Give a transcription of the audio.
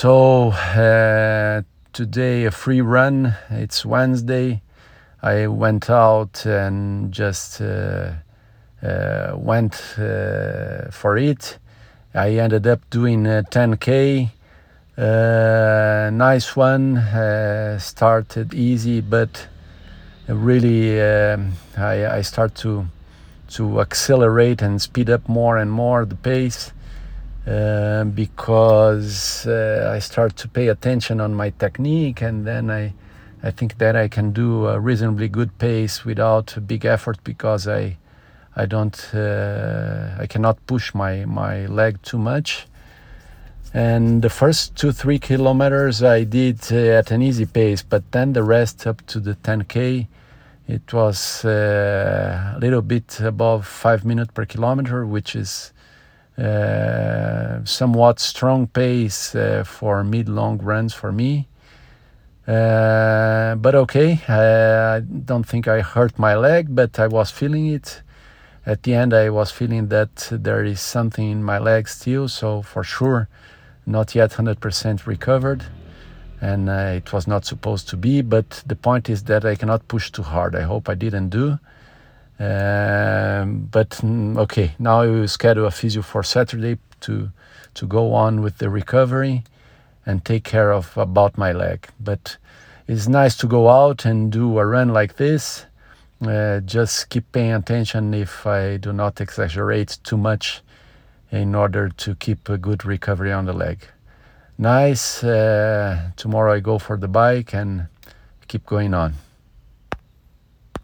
So uh, today a free run. It's Wednesday. I went out and just uh, uh, went uh, for it. I ended up doing a 10k. Uh, nice one. Uh, started easy, but really um, I, I start to to accelerate and speed up more and more the pace uh, because uh, I start to pay attention on my technique and then I I think that I can do a reasonably good pace without a big effort because I I don't uh, I cannot push my my leg too much. And the first two three kilometers I did uh, at an easy pace but then the rest up to the 10k it was uh, a little bit above five minutes per kilometer which is uh, somewhat strong pace uh, for mid-long runs for me. Uh, but okay, I don't think I hurt my leg, but I was feeling it. At the end, I was feeling that there is something in my leg still, so for sure, not yet 100% recovered. And uh, it was not supposed to be, but the point is that I cannot push too hard. I hope I didn't do. But mm, okay, now will schedule a physio for Saturday to to go on with the recovery and take care of about my leg. But it's nice to go out and do a run like this. Uh, just keep paying attention if I do not exaggerate too much in order to keep a good recovery on the leg. Nice. Uh, tomorrow I go for the bike and keep going on.